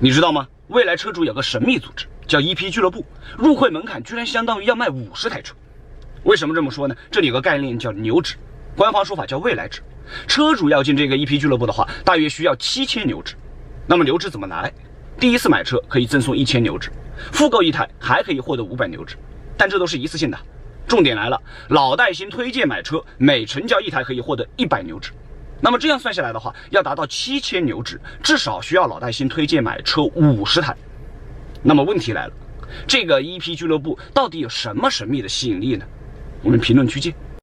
你知道吗？未来车主有个神秘组织叫 EP 俱乐部，入会门槛居然相当于要卖五十台车。为什么这么说呢？这里有个概念叫牛值，官方说法叫未来值。车主要进这个 EP 俱乐部的话，大约需要七千牛值。那么牛值怎么来？第一次买车可以赠送一千牛值，复购一台还可以获得五百牛值，但这都是一次性的。重点来了，老带新推荐买车，每成交一台可以获得一百牛值。那么这样算下来的话，要达到七千牛值，至少需要老带新推荐买车五十台。那么问题来了，这个 EP 俱乐部到底有什么神秘的吸引力呢？我们评论区见。